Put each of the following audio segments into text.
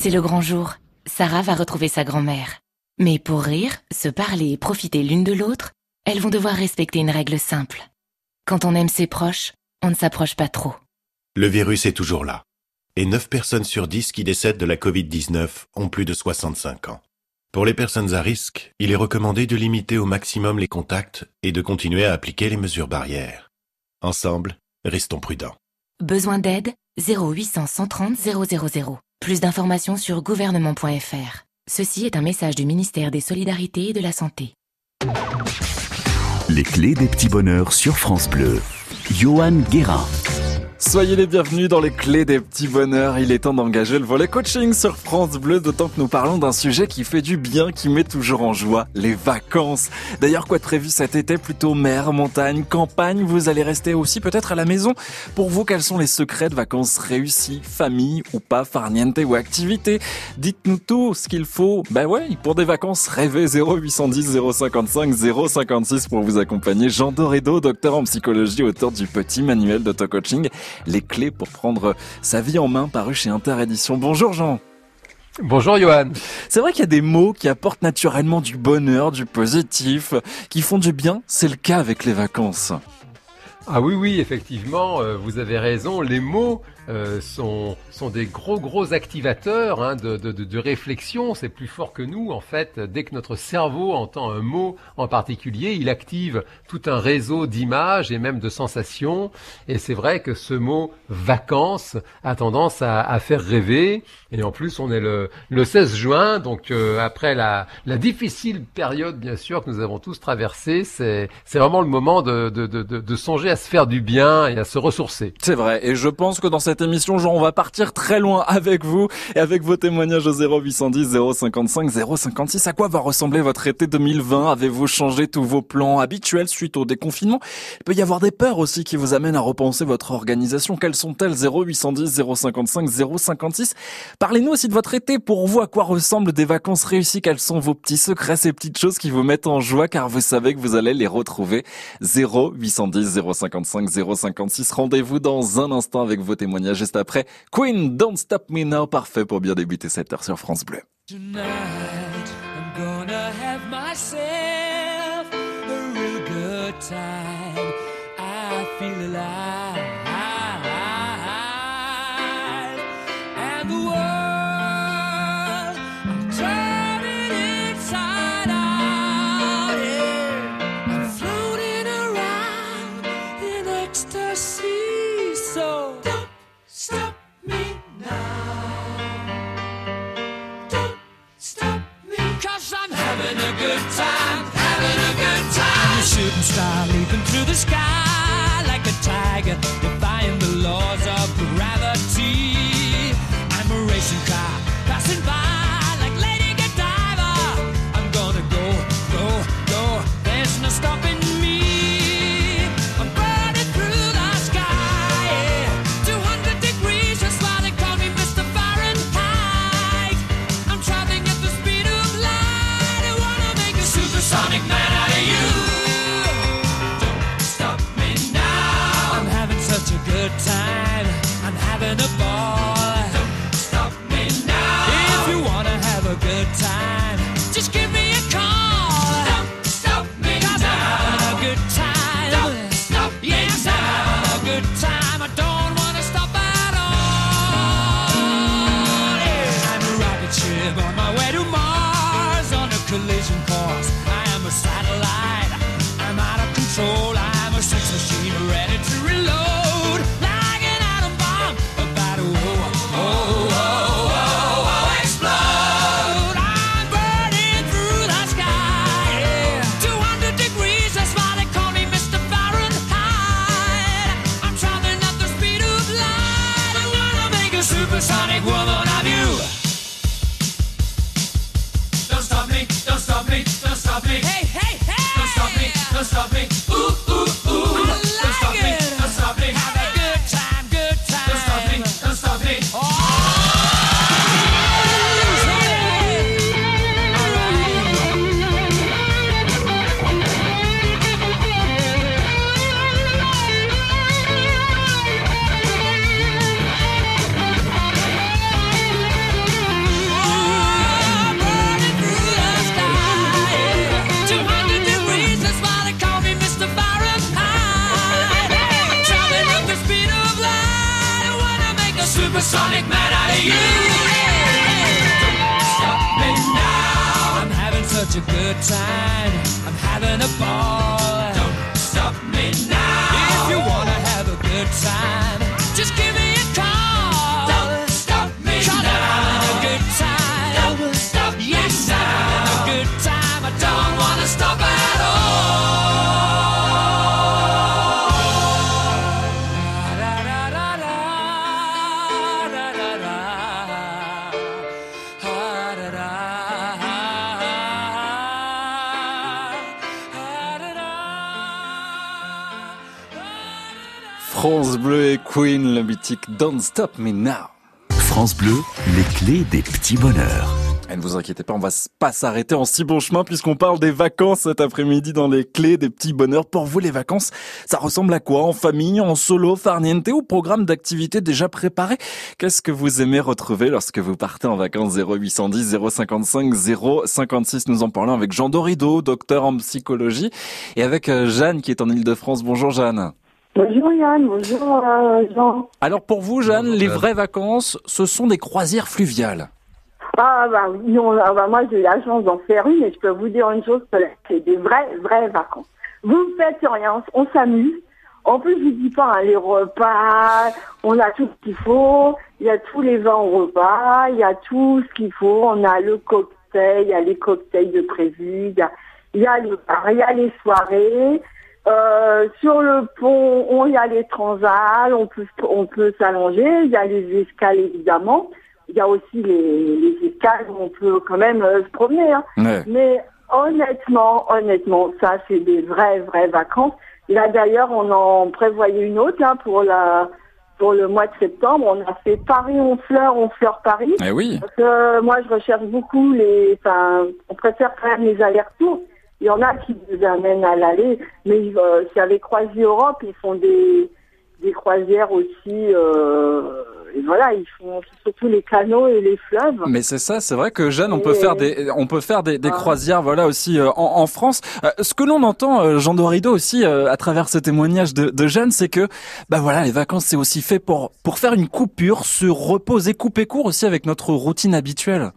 c'est le grand jour. Sarah va retrouver sa grand-mère. Mais pour rire, se parler et profiter l'une de l'autre, elles vont devoir respecter une règle simple. Quand on aime ses proches, on ne s'approche pas trop. Le virus est toujours là. Et 9 personnes sur 10 qui décèdent de la Covid-19 ont plus de 65 ans. Pour les personnes à risque, il est recommandé de limiter au maximum les contacts et de continuer à appliquer les mesures barrières. Ensemble, restons prudents. Besoin d'aide? 0800 130 000. Plus d'informations sur gouvernement.fr. Ceci est un message du ministère des Solidarités et de la Santé. Les clés des petits bonheurs sur France Bleu. Johan Guérin. Soyez les bienvenus dans les clés des petits bonheurs. Il est temps d'engager le volet coaching sur France Bleu, d'autant que nous parlons d'un sujet qui fait du bien, qui met toujours en joie, les vacances. D'ailleurs, quoi de prévu cet été? Plutôt mer, montagne, campagne? Vous allez rester aussi peut-être à la maison? Pour vous, quels sont les secrets de vacances réussies Famille ou pas, farniente ou activité? Dites-nous tout ce qu'il faut. Ben ouais, pour des vacances rêvées, 0810 055 056 pour vous accompagner. Jean Doredo, docteur en psychologie, auteur du petit manuel d'auto-coaching les clés pour prendre sa vie en main paru chez Interédition. Bonjour Jean. Bonjour Johan. C'est vrai qu'il y a des mots qui apportent naturellement du bonheur, du positif, qui font du bien. C'est le cas avec les vacances. Ah oui, oui, effectivement, euh, vous avez raison. Les mots euh, sont, sont des gros gros activateurs hein, de, de, réflexion. C'est plus fort que nous en fait. Dès que notre cerveau entend un mot en particulier, il active tout un réseau d'images et même de sensations. Et c'est vrai que ce mot vacances a tendance à, à, faire rêver. Et en plus, on est le, le 16 juin, donc euh, après la, la difficile période bien sûr que nous avons tous traversée, c'est vraiment le moment de, de, de, de songer à se faire du bien et à se ressourcer. C'est vrai. Et je pense que dans cette émission, Jean, on va partir très loin avec vous et avec vos témoignages au 0810 055 056. À quoi va ressembler votre été 2020 Avez-vous changé tous vos plans habituels suite au déconfinement? Il peut y avoir des peurs aussi qui vous amènent à repenser votre organisation. Quelles sont-elles? 0810 055 056. Parlez-nous aussi de votre été. Pour vous, à quoi ressemblent des vacances réussies? Quels sont vos petits secrets, ces petites choses qui vous mettent en joie? Car vous savez que vous allez les retrouver 0810 055 056. Rendez-vous dans un instant avec vos témoignages juste après. Queen, Don't Stop Me Now, parfait pour bien débuter cette heure sur France Bleu. Good time, having a good time. I'm a shooting star leaping through the sky like a tiger, defying the laws of gravity. I'm a racing car passing by time, Queen, le mythique Don't Stop Me Now. France Bleu, les clés des petits bonheurs. Et ne vous inquiétez pas, on va pas s'arrêter en si bon chemin puisqu'on parle des vacances cet après-midi dans les clés des petits bonheurs. Pour vous, les vacances, ça ressemble à quoi En famille, en solo, farniente ou programme d'activité déjà préparé? Qu'est-ce que vous aimez retrouver lorsque vous partez en vacances? 0810 055 056 Nous en parlons avec Jean Dorido, docteur en psychologie, et avec euh, Jeanne qui est en Ile-de-France. Bonjour Jeanne. Bonjour Yann, bonjour euh, Jean. Alors pour vous, Jeanne, Bonjour, les Jeanne. vraies vacances, ce sont des croisières fluviales. Ah bah oui, on- ah, bah, moi j'ai eu la chance d'en faire une et je peux vous dire une chose, c'est des vraies, vraies vacances. Vous ne faites rien, on s'amuse. En plus, je vous dis pas, hein, les repas, on a tout ce qu'il faut, il y a tous les vins au repas, il y a tout ce qu'il faut, on a le cocktail, il y a les cocktails de prévu, il y a, il y a les bars, il y a les soirées. Euh, sur le pont, on y a les transals, on peut, on peut s'allonger, il y a les escales évidemment. Il y a aussi les, les escales où on peut quand même euh, se promener. hein. Ouais. Mais honnêtement, honnêtement, ça c'est des vraies, vraies vacances. Là d'ailleurs, on en prévoyait une autre hein, pour la pour le mois de septembre. On a fait Paris on fleur, on fleur Paris. Eh oui. Parce que euh, moi je recherche beaucoup les. Enfin, on préfère même les allers-retours. Il y en a qui nous amènent à l'aller, mais euh, c'est avec Croisier Europe, ils font des des croisières aussi. Euh, et voilà, ils font surtout les canaux et les fleuves. Mais c'est ça, c'est vrai que Jeanne, on Et- peut faire des, on peut faire des, des Ah. croisières, voilà aussi euh, en, en France. Euh, ce que l'on entend, euh, Jean Dorido aussi euh, à travers ce témoignage de, de Jeanne, c'est que, bah voilà, les vacances c'est aussi fait pour pour faire une coupure, se reposer, couper court aussi avec notre routine habituelle.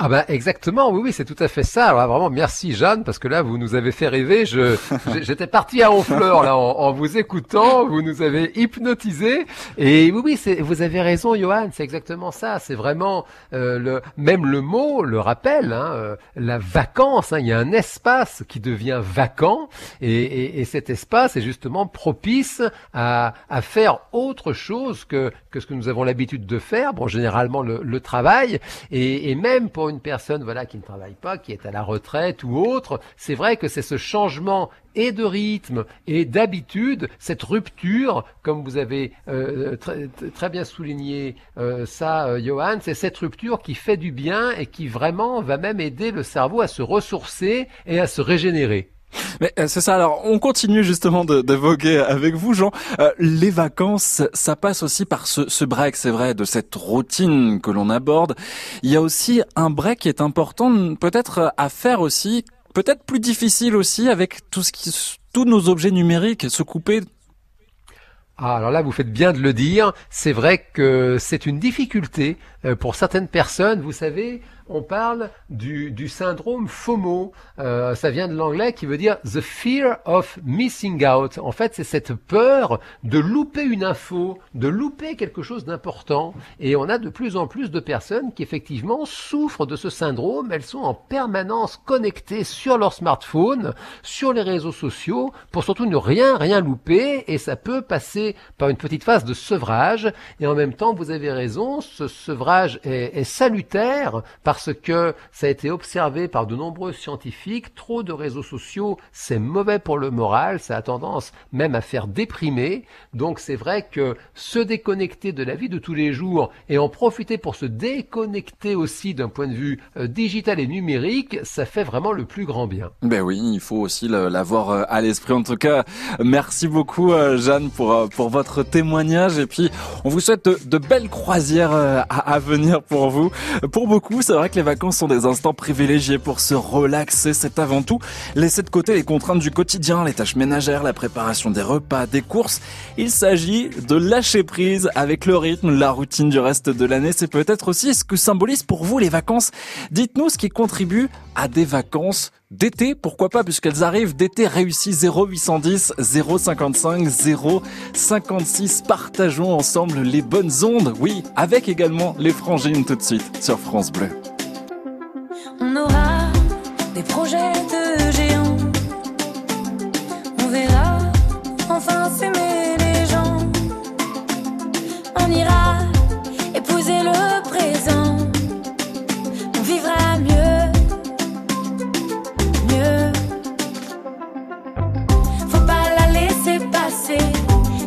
Ah bah exactement, oui, oui, c'est tout à fait ça. Alors vraiment, merci Jeanne, parce que là, vous nous avez fait rêver. Je, j'étais parti à Honfleur là en, en vous écoutant, vous nous avez hypnotisé. Et oui, oui, c'est, vous avez raison, Johan, c'est exactement ça. C'est vraiment euh, le, même le mot le rappelle. Hein, euh, la vacance, hein, il y a un espace qui devient vacant, et, et, et cet espace est justement propice à, à faire autre chose que que ce que nous avons l'habitude de faire. Bon, généralement le, le travail, et, et même pour une personne voilà qui ne travaille pas, qui est à la retraite ou autre, c'est vrai que c'est ce changement et de rythme et d'habitude, cette rupture, comme vous avez euh, très, très bien souligné euh, ça, euh, Johan, c'est cette rupture qui fait du bien et qui vraiment va même aider le cerveau à se ressourcer et à se régénérer. Mais euh, c'est ça. Alors, on continue justement de, de voguer avec vous, Jean. Euh, les vacances, ça passe aussi par ce, ce break, c'est vrai, de cette routine que l'on aborde. Il y a aussi un break qui est important, peut-être à faire aussi, peut-être plus difficile aussi avec tout ce qui, tous nos objets numériques, se couper. Ah, alors là, vous faites bien de le dire. C'est vrai que c'est une difficulté euh, pour certaines personnes. Vous savez, on parle du, du syndrome FOMO. Euh, ça vient de l'anglais qui veut dire the fear of missing out. En fait, c'est cette peur de louper une info, de louper quelque chose d'important. Et on a de plus en plus de personnes qui effectivement souffrent de ce syndrome. Elles sont en permanence connectées sur leur smartphone, sur les réseaux sociaux, pour surtout ne rien, rien louper. Et ça peut passer par une petite phase de sevrage. Et en même temps, vous avez raison, ce sevrage est, est salutaire parce que ça a été observé par de nombreux scientifiques. Trop de réseaux sociaux, c'est mauvais pour le moral. Ça a tendance même à faire déprimer. Donc c'est vrai que se déconnecter de la vie de tous les jours et en profiter pour se déconnecter aussi d'un point de vue euh, digital et numérique, ça fait vraiment le plus grand bien. Ben oui, il faut aussi l'avoir euh, à l'esprit. En tout cas, merci beaucoup, euh, Jeanne, pour pour votre témoignage. Et puis, on vous souhaite de, belles croisières à, à venir pour vous. Pour beaucoup, c'est vrai que les vacances sont des instants privilégiés pour se relaxer. C'est avant tout laisser de côté les contraintes du quotidien, les tâches ménagères, la préparation des repas, des courses. Il s'agit de lâcher prise avec le rythme, la routine du reste de l'année. C'est peut-être aussi ce que symbolise pour vous les vacances. Dites-nous ce qui contribue à des vacances d'été, pourquoi pas, puisqu'elles arrivent d'été réussi 0810 055 056. Partageons ensemble les bonnes ondes, oui, avec également les frangines tout de suite sur France Bleu. On aura des projets de géants. On verra enfin s'aimer les gens. On ira épouser le présent. On vivra mieux, mieux. Faut pas la laisser passer.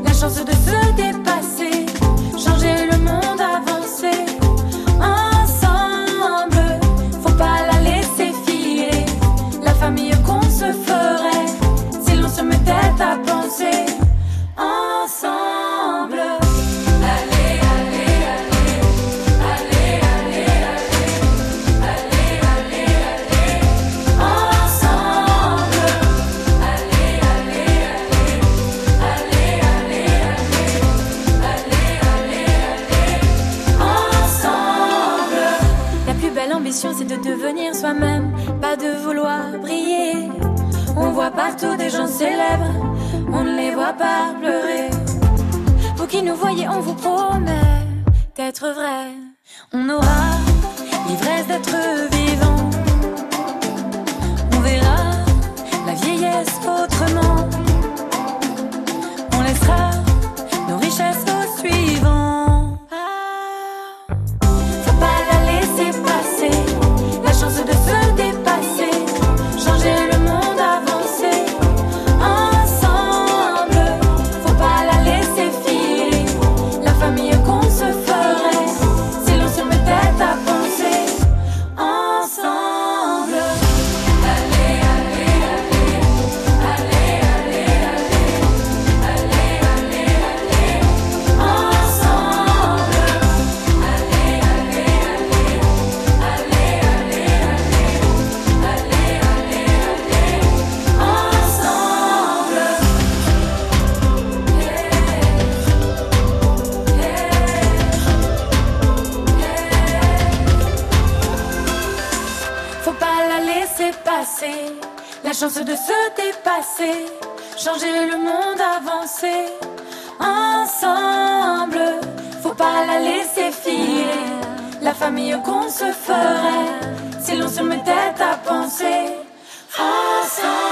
La chance de se chance de se dépasser, changer le monde, avancer ensemble. Faut pas la laisser filer, la famille qu'on se ferait si l'on se mettait à penser ensemble.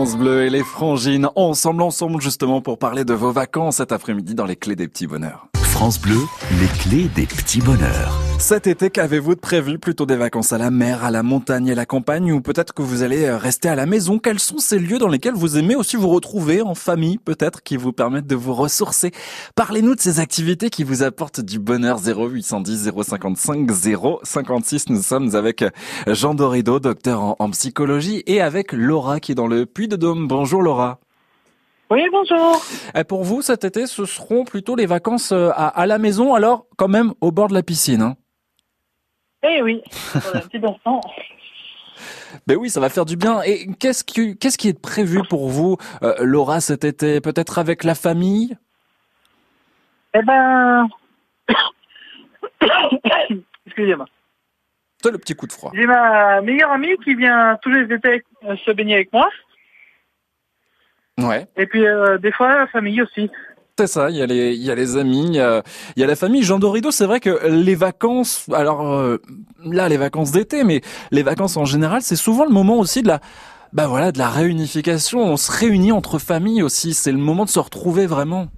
France Bleu et les frangines ensemble, ensemble justement pour parler de vos vacances cet après-midi dans les clés des petits bonheurs. France Bleu, les clés des petits bonheurs. Cet été, qu'avez-vous de prévu Plutôt des vacances à la mer, à la montagne et à la campagne ou peut-être que vous allez euh, rester à la maison? Quels sont ces lieux dans lesquels vous aimez aussi vous retrouver en famille peut-être qui vous permettent de vous ressourcer? Parlez-nous de ces activités qui vous apportent du bonheur 0810 055 056. Nous sommes avec euh, Jean Dorido, docteur en, en psychologie et avec Laura qui est dans le Puy-de-Dôme. Bonjour Laura. Oui, bonjour. Et pour vous, cet été, ce seront plutôt les vacances euh, à, à la maison, alors quand même au bord de la piscine. Hein? Eh oui, pour un petit instant. Ben oui, ça va faire du bien. Et qu'est-ce qui, qu'est-ce qui est prévu pour vous, euh, Laura, cet été? Peut-être avec la famille? Eh ben... Excusez-moi. C'est le petit coup de froid. J'ai ma meilleure amie qui vient tous les étés euh, se baigner avec moi. Ouais. Et puis euh, des fois la famille aussi. C'est ça, il y a les, il y a les amis, il y a, la famille. Jean Dorido, c'est vrai que les vacances, alors euh, là, les vacances d'été, mais les vacances en général, c'est souvent le moment aussi de la, bah voilà, de la réunification. On se réunit entre familles aussi. C'est le moment de se retrouver vraiment.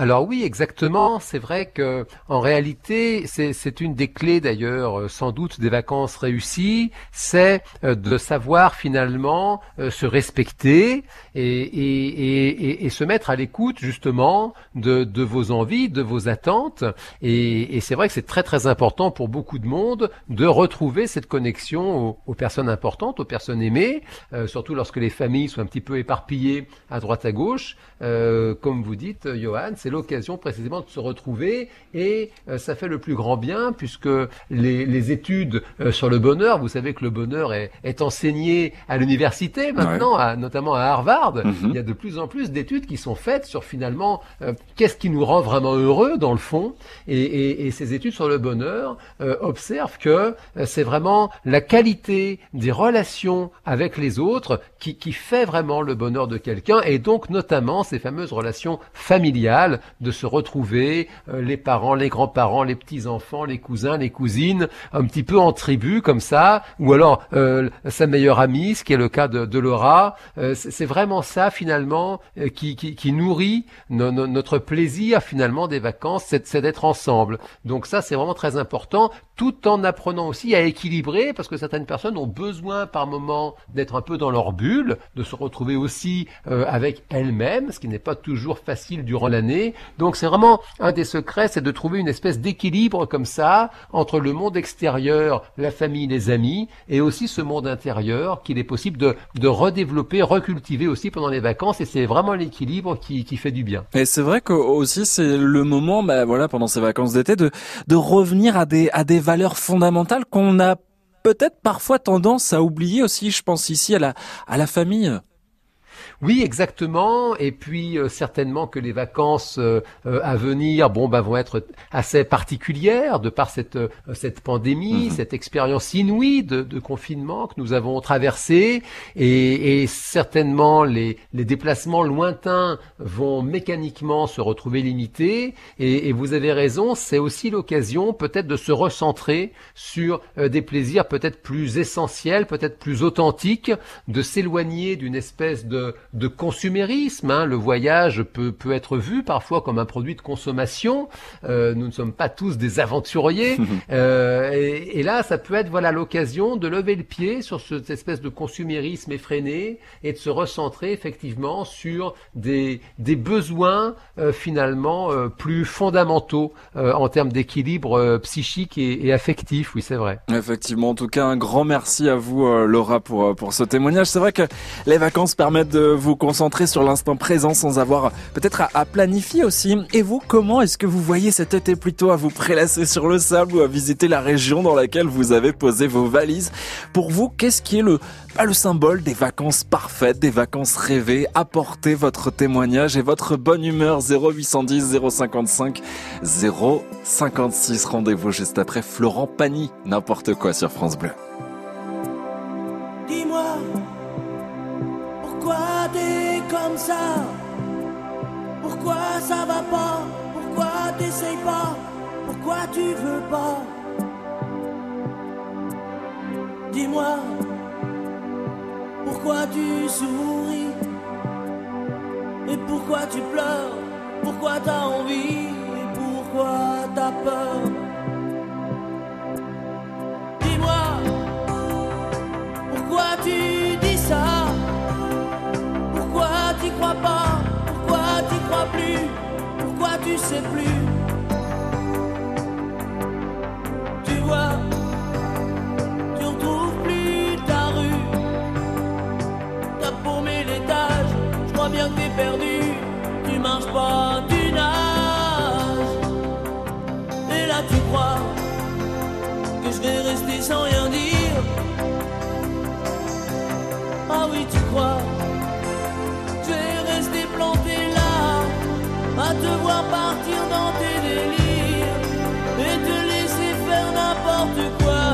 Alors oui, exactement. C'est vrai que en réalité, c'est une des clés d'ailleurs, euh, sans doute, des vacances réussies, c'est euh, de savoir finalement euh, se respecter et, se mettre à l'écoute justement de, de, vos envies, de vos attentes. Et, c'est vrai que c'est très très important pour beaucoup de monde de retrouver cette connexion aux, personnes importantes, aux personnes aimées, surtout lorsque les familles sont un petit peu éparpillées à droite à gauche. comme vous dites, Johan, l'occasion précisément de se retrouver et euh, ça fait le plus grand bien puisque les, études euh, sur le bonheur, vous savez que le bonheur est, enseigné à l'université maintenant, notamment à Harvard. Mhm. Il y a de plus en plus d'études qui sont faites sur finalement euh, qu'est-ce qui nous rend vraiment heureux dans le fond. Et, ces études sur le bonheur observent que c'est vraiment la qualité des relations avec les autres qui, qui fait vraiment le bonheur de quelqu'un et donc notamment ces fameuses relations familiales de se retrouver, euh, les parents, les grands-parents, les petits-enfants, les cousins, les cousines, un petit peu en tribu comme ça, ou alors euh, sa meilleure amie, ce qui est le cas de, Laura. Euh, c'est vraiment ça finalement qui nourrit notre plaisir finalement des vacances, c'est d'être ensemble. Donc ça c'est vraiment très important, tout en apprenant aussi à équilibrer, parce que certaines personnes ont besoin par moment d'être un peu dans leur bulle, de se retrouver aussi avec elles-mêmes, ce qui n'est pas toujours facile durant l'année donc c'est vraiment un des secrets, c'est de trouver une espèce d'équilibre comme ça entre le monde extérieur, la famille, les amis, et aussi ce monde intérieur qu'il est possible de, de redévelopper, recultiver aussi pendant les vacances. Et c'est vraiment l'équilibre qui, qui fait du bien. Et c'est vrai que aussi c'est le moment, bah voilà, pendant ces vacances d'été, de, de revenir à des, à des valeurs fondamentales qu'on a peut-être parfois tendance à oublier aussi. Je pense ici à la, à la famille. Oui, exactement. Et puis euh, certainement que les vacances euh, euh, à venir, bon, bah, vont être assez particulières de par cette cette pandémie, mhm. cette expérience inouïe de, de, confinement que nous avons traversée, et, et certainement les, les déplacements lointains vont mécaniquement se retrouver limités. Et, et vous avez raison, c'est aussi l'occasion peut-être de se recentrer sur des plaisirs peut-être plus essentiels, peut-être plus authentiques, de s'éloigner d'une espèce de de consumérisme. Hein. Le voyage peut, peut être vu parfois comme un produit de consommation. Euh, nous ne sommes pas tous des aventuriers. euh, et, là, ça peut être voilà l'occasion de lever le pied sur cette espèce de consumérisme effréné et de se recentrer effectivement sur des, des besoins euh, finalement euh, plus fondamentaux euh, en termes d'équilibre psychique et, et, affectif. Oui, c'est vrai. Effectivement. En tout cas, un grand merci à vous, Laura, pour, pour ce témoignage. C'est vrai que les vacances permettent de vous concentrer sur l'instant présent sans avoir peut-être à, planifier aussi. Et vous, comment est-ce que vous voyez cet été plutôt à vous prélasser sur le sable ou à visiter la région dans laquelle vous avez posé vos valises? Pour vous, qu'est-ce qui est le, le symbole des vacances parfaites, des vacances rêvées? Apportez votre témoignage et votre bonne humeur 0810 055 056. Rendez-vous juste après Florent Pagny, n'importe quoi sur France Bleu. Ça. Pourquoi ça va pas? Pourquoi t'essayes pas? Pourquoi tu veux pas? Dis-moi Pourquoi tu souris? Et pourquoi tu pleures? Pourquoi t'as envie? Et pourquoi t'as peur? Dis-moi Pourquoi tu tu sais plus Tu vois, tu retrouves plus ta rue. T'as paumé l'étage, je crois bien que t'es perdu. Tu marches pas, tu nages. Et là tu crois que je vais rester sans rien dire. Ah oui, tu crois à te voir partir dans tes délires et te laisser faire n'importe quoi.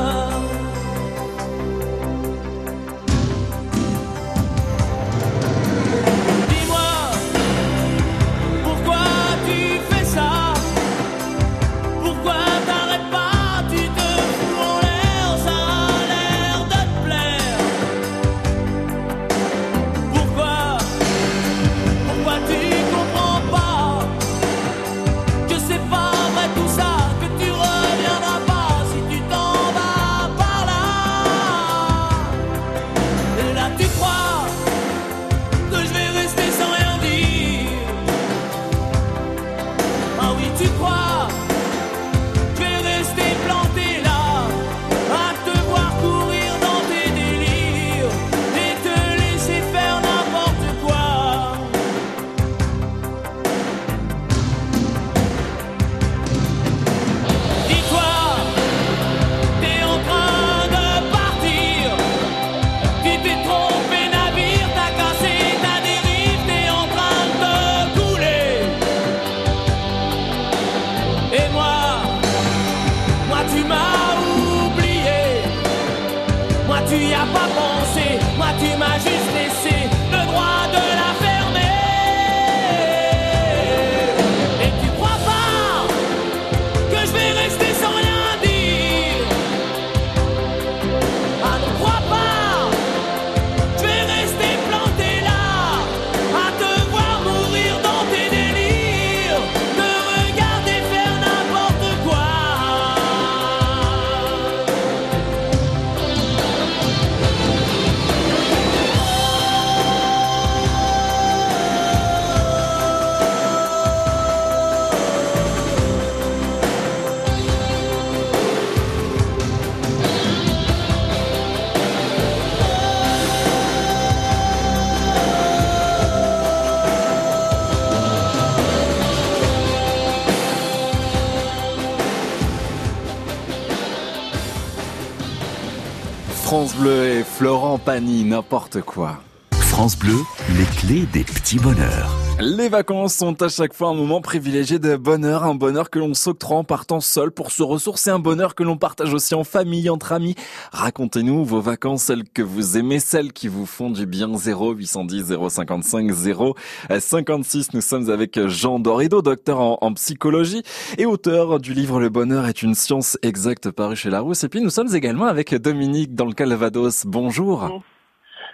France Bleu et Florent Pagny, n'importe quoi. France Bleu, les clés des petits bonheurs. Les vacances sont à chaque fois un moment privilégié de bonheur, un bonheur que l'on s'octroie en partant seul pour se ressourcer, un bonheur que l'on partage aussi en famille, entre amis. Racontez-nous vos vacances, celles que vous aimez, celles qui vous font du bien. 0 810 055 0 56. Nous sommes avec Jean Dorido, docteur en, psychologie et auteur du livre Le bonheur est une science exacte paru chez Larousse. Et puis nous sommes également avec Dominique dans le Calvados. Bonjour.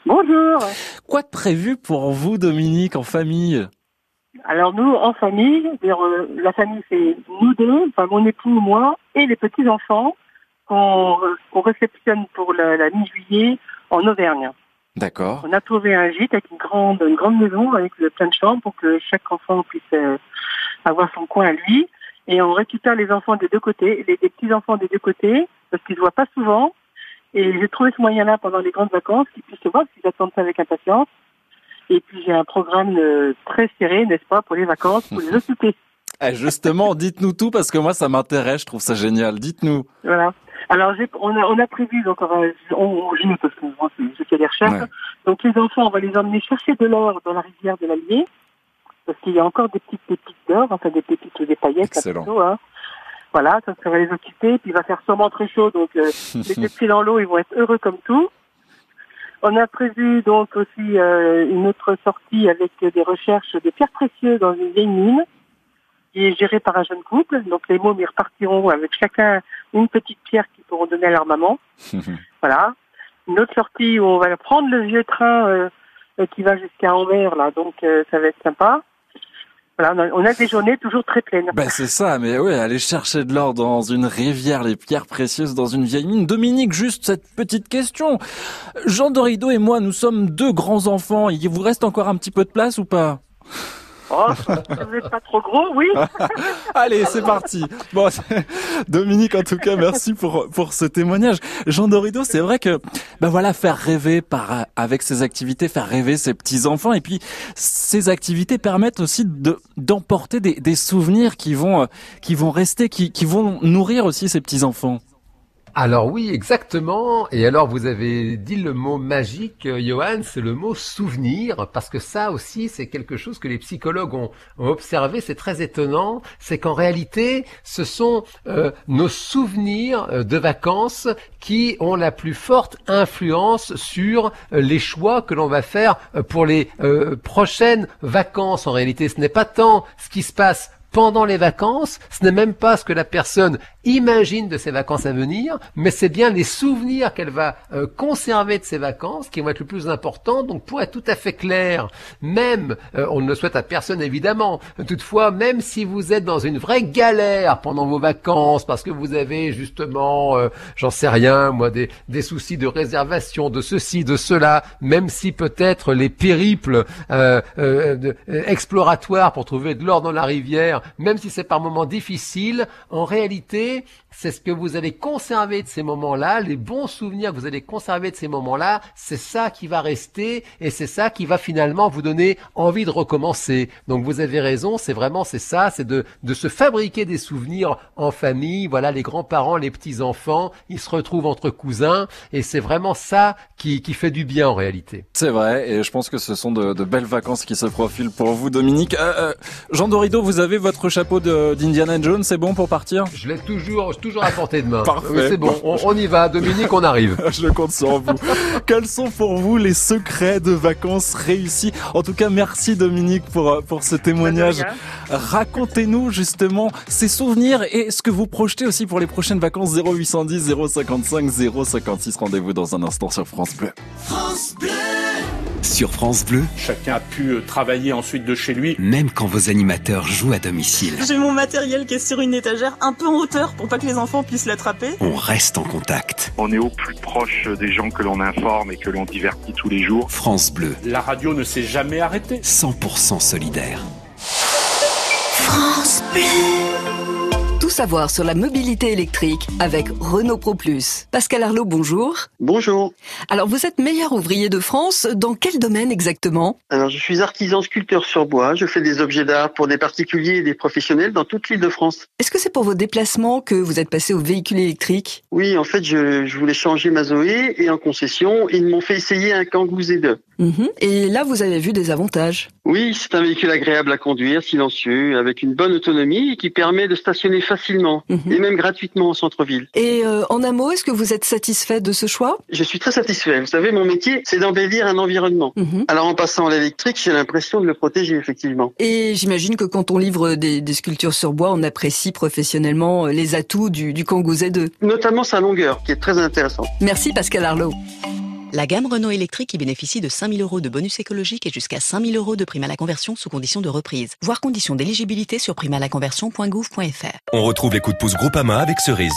Bonjour. Quoi de prévu pour vous, Dominique, en famille? Alors nous, en famille, euh, la famille c'est nous deux, enfin mon époux, moi et les petits enfants qu'on réceptionne pour la, la mi-juillet en Auvergne. D'accord. On a trouvé un gîte avec une grande, une grande maison avec plein de chambres pour que chaque enfant puisse euh, avoir son coin à lui. Et on récupère les enfants des deux côtés, les, les petits enfants des deux côtés, parce qu'ils se voient pas souvent. Et j'ai trouvé ce moyen-là pendant les grandes vacances qu'ils puissent se voir, qu'ils attendent ça avec impatience. Et puis j'ai un programme euh, très serré, n'est-ce pas, pour les vacances, pour les occuper. Eh, justement, dites-nous tout parce que moi ça m'intéresse, je trouve ça génial. Dites-nous. Voilà. Alors j'ai, on, a, on a prévu, donc on, va- on, on j'ai- parce que c'est- j'ai fait des recherches. Ouais. Donc les enfants, on va les emmener chercher de l'or dans la rivière de l'Allier, parce qu'il y a encore des petites pépites d'or, enfin des pépites ou des paillettes là, Excellent. plutôt. Hein. Voilà, ça, ça va les occuper, puis il va faire sûrement très chaud, donc euh, les deux pieds dans l'eau, ils vont être heureux comme tout. On a prévu donc aussi euh, une autre sortie avec des recherches de pierres précieuses dans une vieille mine qui est gérée par un jeune couple. Donc les mômes, ils repartiront avec chacun une petite pierre qu'ils pourront donner à leur maman. Voilà. Une autre sortie où on va prendre le vieux train euh, euh, qui va jusqu'à Anvers, là. Donc euh, ça va être sympa. Voilà, on a, des journées toujours très pleines. Ben c'est ça, mais oui, aller chercher de l'or dans une rivière, les pierres précieuses dans une vieille mine. Dominique, juste cette petite question. Jean Dorido et moi, nous sommes deux grands enfants. Il vous reste encore un petit peu de place ou pas? Oh, vous n'êtes pas trop gros, oui. Allez, c'est parti. Bon, Dominique, en tout cas, merci pour pour ce témoignage. Jean Dorido, c'est vrai que ben voilà, faire rêver par avec ces activités, faire rêver ses petits enfants, et puis ces activités permettent aussi de d'emporter des, des souvenirs qui vont euh, qui vont rester, qui qui vont nourrir aussi ces petits enfants. Alors oui, exactement. Et alors vous avez dit le mot magique, euh, Johan, c'est le mot souvenir, parce que ça aussi c'est quelque chose que les psychologues ont, observé, c'est très étonnant, c'est qu'en réalité ce sont euh, nos souvenirs euh, de vacances qui ont la plus forte influence sur les choix que l'on va faire pour les prochaines vacances. En réalité, ce n'est pas tant ce qui se passe pendant les vacances, ce n'est même pas ce que la personne imagine de ses vacances à venir, mais c'est bien les souvenirs qu'elle va euh, conserver de ses vacances qui vont être le plus important. Donc pour être tout à fait clair, même, euh, on ne le souhaite à personne évidemment, toutefois, même si vous êtes dans une vraie galère pendant vos vacances, parce que vous avez justement, euh, j'en sais rien, moi, des, soucis de réservation, de ceci, de cela, même si peut-être les périples euh, exploratoires pour trouver de l'or dans la rivière, même si c'est par moments difficile, en réalité, c'est ce que vous allez conserver de ces moments-là, les bons souvenirs que vous allez conserver de ces moments-là, c'est ça qui va rester et c'est ça qui va finalement vous donner envie de recommencer. Donc vous avez raison, c'est vraiment c'est ça, c'est de, de se fabriquer des souvenirs en famille. Voilà, les grands-parents, les petits-enfants, ils se retrouvent entre cousins et c'est vraiment ça qui, qui fait du bien en réalité. C'est vrai, et je pense que ce sont de, de belles vacances qui se profilent pour vous, Dominique. Euh, euh, Jean Dorido, vous avez votre chapeau d'Indiana Jones, c'est bon pour partir? Je l'ai toujours, toujours à portée de main. Parfait. C'est bon, on, on y va. Dominique, on arrive. Je compte sur vous. Quels sont pour vous les secrets de vacances réussies En tout cas, merci Dominique pour, euh, pour ce témoignage. Racontez-nous justement ces souvenirs et ce que vous projetez aussi pour les prochaines vacances 0810 055 056. Rendez-vous dans un instant sur France Bleu. Sur France Bleu, Chacun a pu euh, travailler ensuite de chez lui. même quand vos animateurs jouent à domicile, J'ai mon matériel qui est sur une étagère un peu en hauteur pour pas que les enfants puissent l'attraper. on reste en contact. On est au plus proche des gens que l'on informe et que l'on divertit tous les jours. France Bleu, La radio ne s'est jamais arrêtée. 100% solidaire. Tout savoir sur la mobilité électrique avec Renault Pro Plus. Pascal Arlot, bonjour. Bonjour. Alors vous êtes meilleur ouvrier de France, dans quel domaine exactement? Alors je suis artisan sculpteur sur bois, je fais des objets d'art pour des particuliers et des professionnels dans toute l'île de France. Est-ce que c'est pour vos déplacements que vous êtes passé au véhicule électrique? Oui, en fait, je, je voulais changer ma Zoé et en concession, ils m'ont fait essayer un Kangoo Z2. Mhm. Et là, vous avez vu des avantages Oui, c'est un véhicule agréable à conduire, silencieux, avec une bonne autonomie et qui permet de stationner facilement et même gratuitement en centre-ville. Et euh, en un mot, est-ce que vous êtes satisfait de ce choix? Je suis très satisfait. Vous savez, mon métier, c'est d'embellir un environnement. Alors en passant à l'électrique, j'ai l'impression de le protéger, effectivement. Et j'imagine que quand on livre des, des sculptures sur bois, on apprécie professionnellement euh, les atouts du, du Kangoo Z2. Notamment sa longueur, qui est très intéressante. Merci Pascal Arlot. La gamme Renault électrique y bénéficie de 5000 euros de bonus écologique et jusqu'à 5000 euros de prime à la conversion sous condition de reprise. Voir conditions d'éligibilité sur primalaconversion.gouv.fr. On retrouve les coups de pouce Groupama avec Cerise.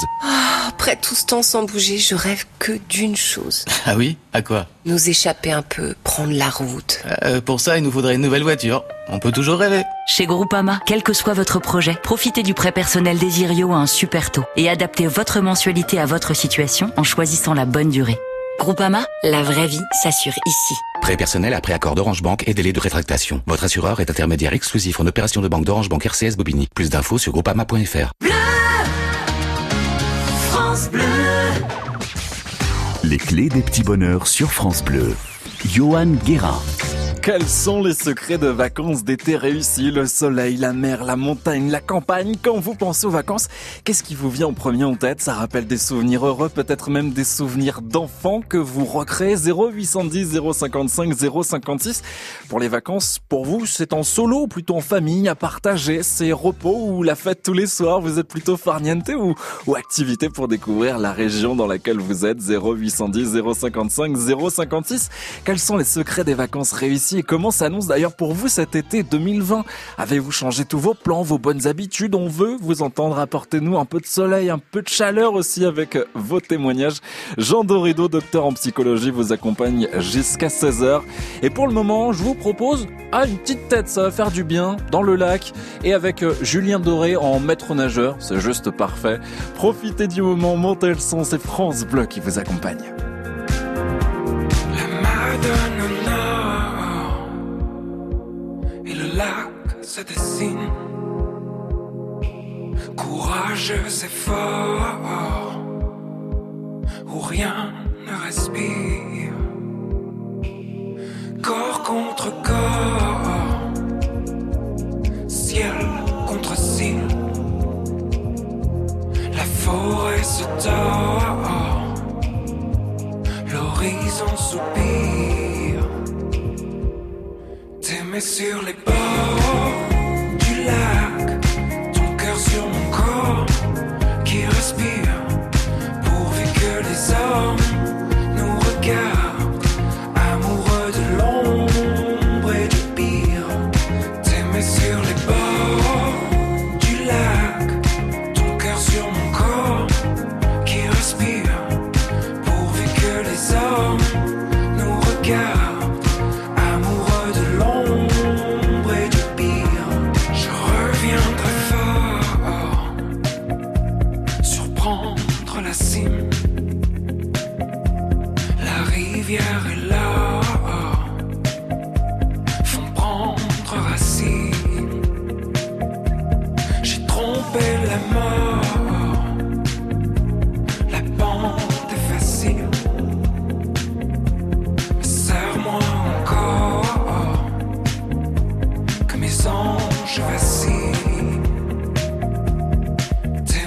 Après tout ce temps sans bouger, je rêve que d'une chose. Ah oui? À quoi? Nous échapper un peu, prendre la route. Euh, Pour ça, il nous faudrait une nouvelle voiture. On peut toujours rêver. Chez Groupama, quel que soit votre projet, profitez du prêt personnel Desirio à un super taux et adaptez votre mensualité à votre situation en choisissant la bonne durée. Groupama, la vraie vie s'assure ici. Prêt personnel après accord d'Orange Bank et délai de rétractation. Votre assureur est intermédiaire exclusif en opération de banque d'Orange Bank RCS Bobigny. Plus d'infos sur groupama.fr. France Bleu. Les clés des petits bonheurs sur France Bleu. Johan Guérin. Quels sont les secrets de vacances d'été réussis? Le soleil, la mer, la montagne, la campagne? Quand vous pensez aux vacances, qu'est-ce qui vous vient en premier en tête? Ça rappelle des souvenirs heureux, peut-être même des souvenirs d'enfants que vous recréez? 0810 055 056. Pour les vacances, pour vous, c'est en solo ou plutôt en famille, à partager C'est repos ou la fête tous les soirs Vous êtes plutôt farniente ou, ou activité pour découvrir la région dans laquelle vous êtes 0810 055 056. Quels sont les secrets des vacances réussies et comment s'annonce d'ailleurs pour vous cet été 2020 Avez-vous changé tous vos plans, vos bonnes habitudes? On veut vous entendre. Apportez-nous un peu de soleil, un peu de chaleur aussi avec vos témoignages. Jean Dorido, docteur en psychologie, vous accompagne jusqu'à 16h. Et pour le moment, je vous propose ah, une petite tête, ça va faire du bien, dans le lac, et avec euh, Julien Doré en maître nageur, c'est juste parfait. Profitez du moment, montez le son, c'est France Bleu qui vous accompagne. Se dessine. Courageux et fort, où rien ne respire. Corps contre corps, ciel contre ciel. La forêt se tord, l'horizon soupire. T'aimer sur les bords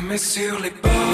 T'aimer sur les bords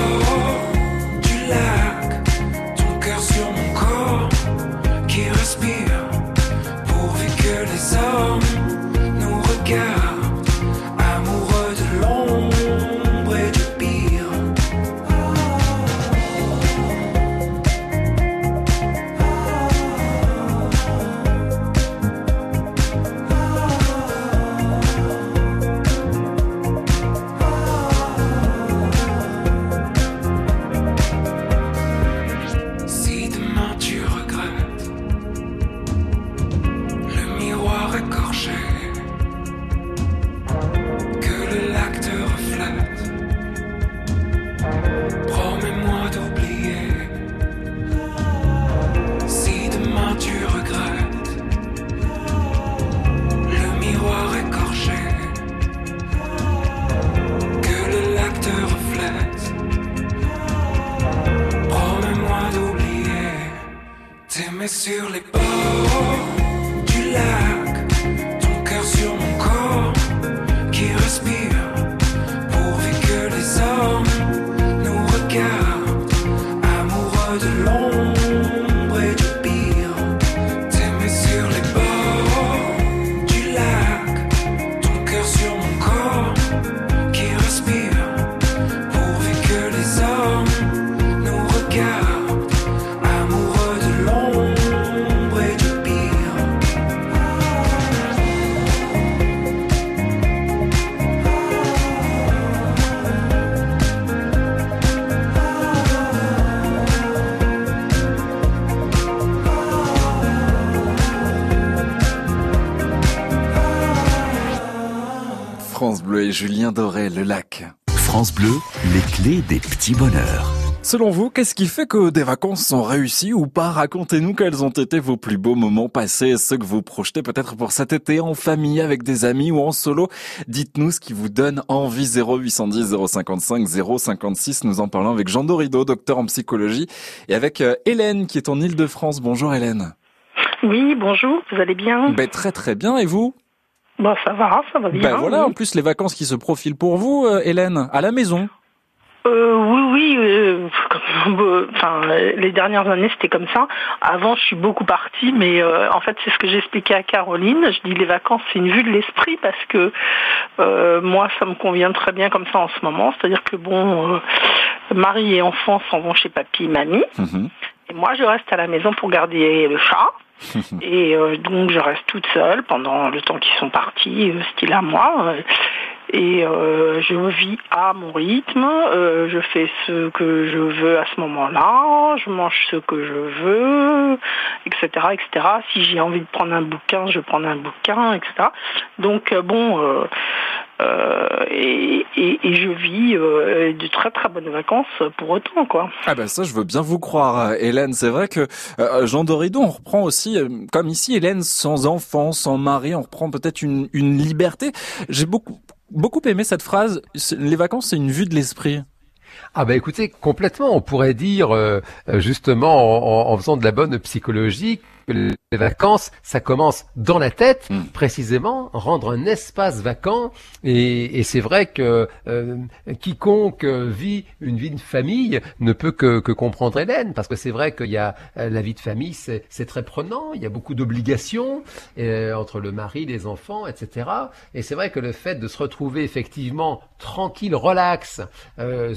Julien Doré, le lac. France Bleu, les clés des petits bonheurs. Selon vous, qu'est-ce qui fait que des vacances sont réussies ou pas? Racontez-nous quels ont été vos plus beaux moments passés, ceux que vous projetez peut-être pour cet été en famille, avec des amis ou en solo. Dites-nous ce qui vous donne envie 0810 055 056. Nous en parlons avec Jean Dorido, docteur en psychologie, et avec euh, Hélène qui est en Ile-de-France. Bonjour Hélène. Oui, bonjour, vous allez bien? Ben, très très bien, et vous? Bah ça va, ça va bien. Ben voilà, oui. en plus les vacances qui se profilent pour vous, euh, Hélène, à la maison. Euh, oui, oui. euh, comme- euh, Enfin, les dernières années, c'était comme ça. Avant, je suis beaucoup partie, mais euh, en fait, c'est ce que j'expliquais à Caroline. Je dis les vacances, c'est une vue de l'esprit parce que euh, moi, ça me convient très bien comme ça en ce moment. C'est-à-dire que bon, euh, mari et enfants s'en vont chez papy et mamie, et moi, je reste à la maison pour garder le chat. Et euh, donc je reste toute seule pendant le temps qu'ils sont partis, euh, style à moi. Et euh, je vis à mon rythme, euh, je fais ce que je veux à ce moment-là, je mange ce que je veux, etc., etc. Si j'ai envie de prendre un bouquin, je prends un bouquin, etc. Donc euh, bon, euh, euh, et, et, et je vis euh, de très très bonnes vacances pour autant, quoi. Ah ben ça, je veux bien vous croire, Hélène. C'est vrai que euh, Jean Dorido, on reprend aussi, euh, comme ici, Hélène, sans enfant, sans mari, on reprend peut-être une, une liberté. J'ai beaucoup beaucoup aimé cette phrase. Les vacances, c'est une vue de l'esprit. Ah bah écoutez, complètement, on pourrait dire euh, euh, justement en, en- faisant de la bonne psychologie que les vacances, ça commence dans la tête, précisément, rendre un espace vacant. Et, et c'est vrai que euh, quiconque euh, vit une vie de famille ne peut que, que comprendre Hélène, parce que c'est vrai qu'il y a euh, la vie de famille, c'est très prenant, il y a beaucoup d'obligations euh, entre le mari, les enfants, etc. Et c'est vrai que le fait de se retrouver effectivement tranquille, relax, euh,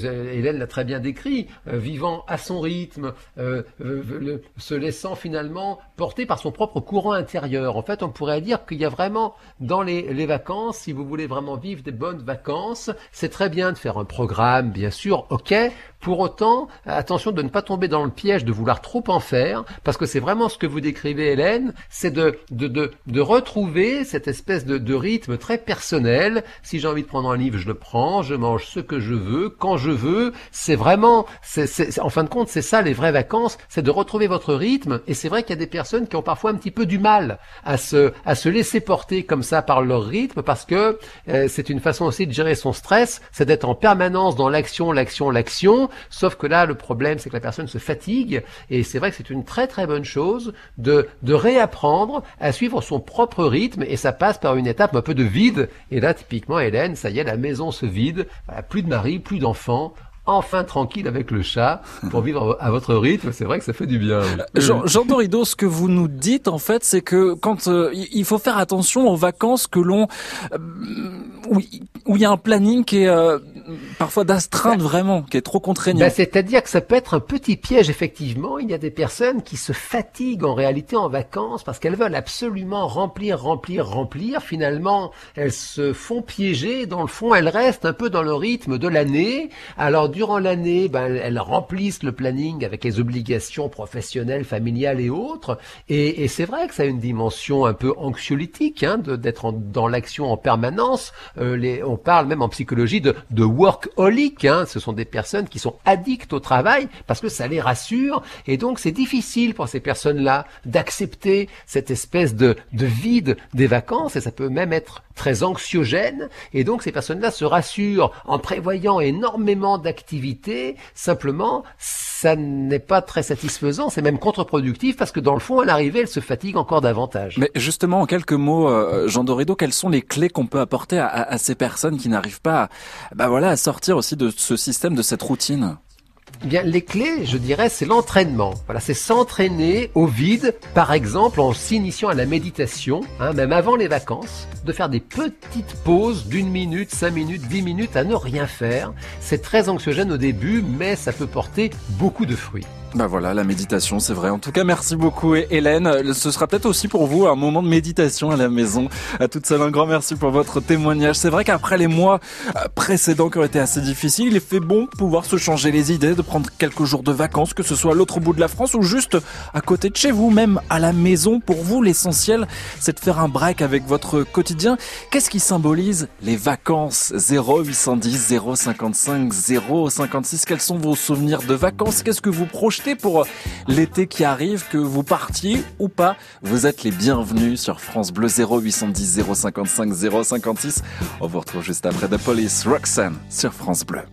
Hélène l'a très bien décrit, euh, vivant à son rythme, euh, euh, se laissant finalement porter par son propre courant intérieur. En fait, on pourrait dire qu'il y a vraiment dans les, les vacances, si vous voulez vraiment vivre des bonnes vacances, c'est très bien de faire un programme, bien sûr, ok. Pour autant, attention de ne pas tomber dans le piège de vouloir trop en faire, parce que c'est vraiment ce que vous décrivez, Hélène, c'est de, de, de, de retrouver cette espèce de, de rythme très personnel. Si j'ai envie de prendre un livre, je le prends, je mange ce que je veux, quand je veux. C'est vraiment, c'est- en fin de compte, c'est ça les vraies vacances, c'est de retrouver votre rythme. Et c'est vrai qu'il y a des personnes qui ont parfois un petit peu du mal à se, à se laisser porter comme ça par leur rythme, parce que euh, c'est une façon aussi de gérer son stress, c'est d'être en permanence dans l'action, l'action, l'action. Sauf que là, le problème, c'est que la personne se fatigue. Et c'est vrai que c'est une très très bonne chose de, de réapprendre à suivre son propre rythme. Et ça passe par une étape un peu de vide. Et là, typiquement, Hélène, ça y est, la maison se vide. Plus de mari, plus d'enfants. Enfin tranquille avec le chat pour vivre à votre rythme. C'est vrai que ça fait du bien. oui. Jean, Jean Dorido, ce que vous nous dites en fait, c'est que quand euh, il faut faire attention aux vacances que l'on euh, où il y a un planning qui est euh, parfois d'astreinte vraiment, qui est trop contraignant. Ben, C'est-à-dire que ça peut être un petit piège, effectivement. Il y a des personnes qui se fatiguent en réalité en vacances parce qu'elles veulent absolument remplir, remplir, remplir. Finalement, elles se font piéger. Dans le fond, elles restent un peu dans le rythme de l'année. Alors, durant l'année, ben, elles remplissent le planning avec les obligations professionnelles, familiales et autres. Et, et c'est vrai que ça a une dimension un peu anxiolytique, hein, d'être dans l'action en permanence. Euh, les, on parle même en psychologie de, de workaholic. Hein. Ce sont des personnes qui sont addictes au travail parce que ça les rassure. Et donc, c'est difficile pour ces personnes-là d'accepter cette espèce de, de vide des vacances. Et ça peut même être très anxiogène. Et donc, ces personnes-là se rassurent en prévoyant énormément d'activités. Simplement, ça n'est pas très satisfaisant. C'est même contre-productif parce que dans le fond, à l'arrivée, elles se fatiguent encore davantage. Mais justement, en quelques mots, euh, Jean Dorido, quelles sont les clés qu'on peut apporter à ces personnes qui n'arrivent pas, à, bah voilà, à sortir aussi de ce système, de cette routine? Eh Bien, les clés, je dirais, c'est l'entraînement. Voilà, c'est s'entraîner au vide, par exemple en s'initiant à la méditation, hein, même avant les vacances, de faire des petites pauses d'une minute, cinq minutes, dix minutes à ne rien faire. C'est très anxiogène au début, mais ça peut porter beaucoup de fruits. Bah voilà, la méditation, c'est vrai. En tout cas, merci beaucoup Hélène. Ce sera peut-être aussi pour vous un moment de méditation à la maison. À toute seule, un grand merci pour votre témoignage. C'est vrai qu'après les mois euh, précédents qui ont été assez difficiles, il est fait bon pouvoir se changer les idées, de prendre quelques jours de vacances, que ce soit à l'autre bout de la France ou juste à côté de chez vous, même à la maison. Pour vous, l'essentiel, c'est de faire un break avec votre quotidien. Qu'est-ce qui symbolise les vacances? 0810 055 056 Quels sont vos souvenirs de vacances? Qu'est-ce que vous projetez pour l'été qui arrive, que vous partiez ou pas. Vous êtes les bienvenus sur France Bleu 0810 055 056. On vous retrouve juste après The Police Roxanne sur France Bleu.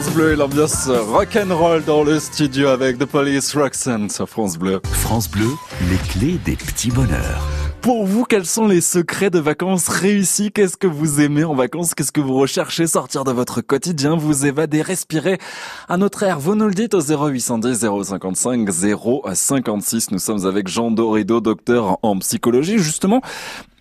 France Bleu et l'ambiance rock'n'roll dans le studio avec The Police Roxanne sur France Bleu. France Bleu, les clés des petits bonheurs. Pour vous, quels sont les secrets de vacances réussies Qu'est-ce que vous aimez en vacances? Qu'est-ce que vous recherchez? Sortir de votre quotidien, vous évader, respirer à notre air. Vous nous le dites au 0810 055 056. Nous sommes avec Jean Dorido, docteur en psychologie. Justement,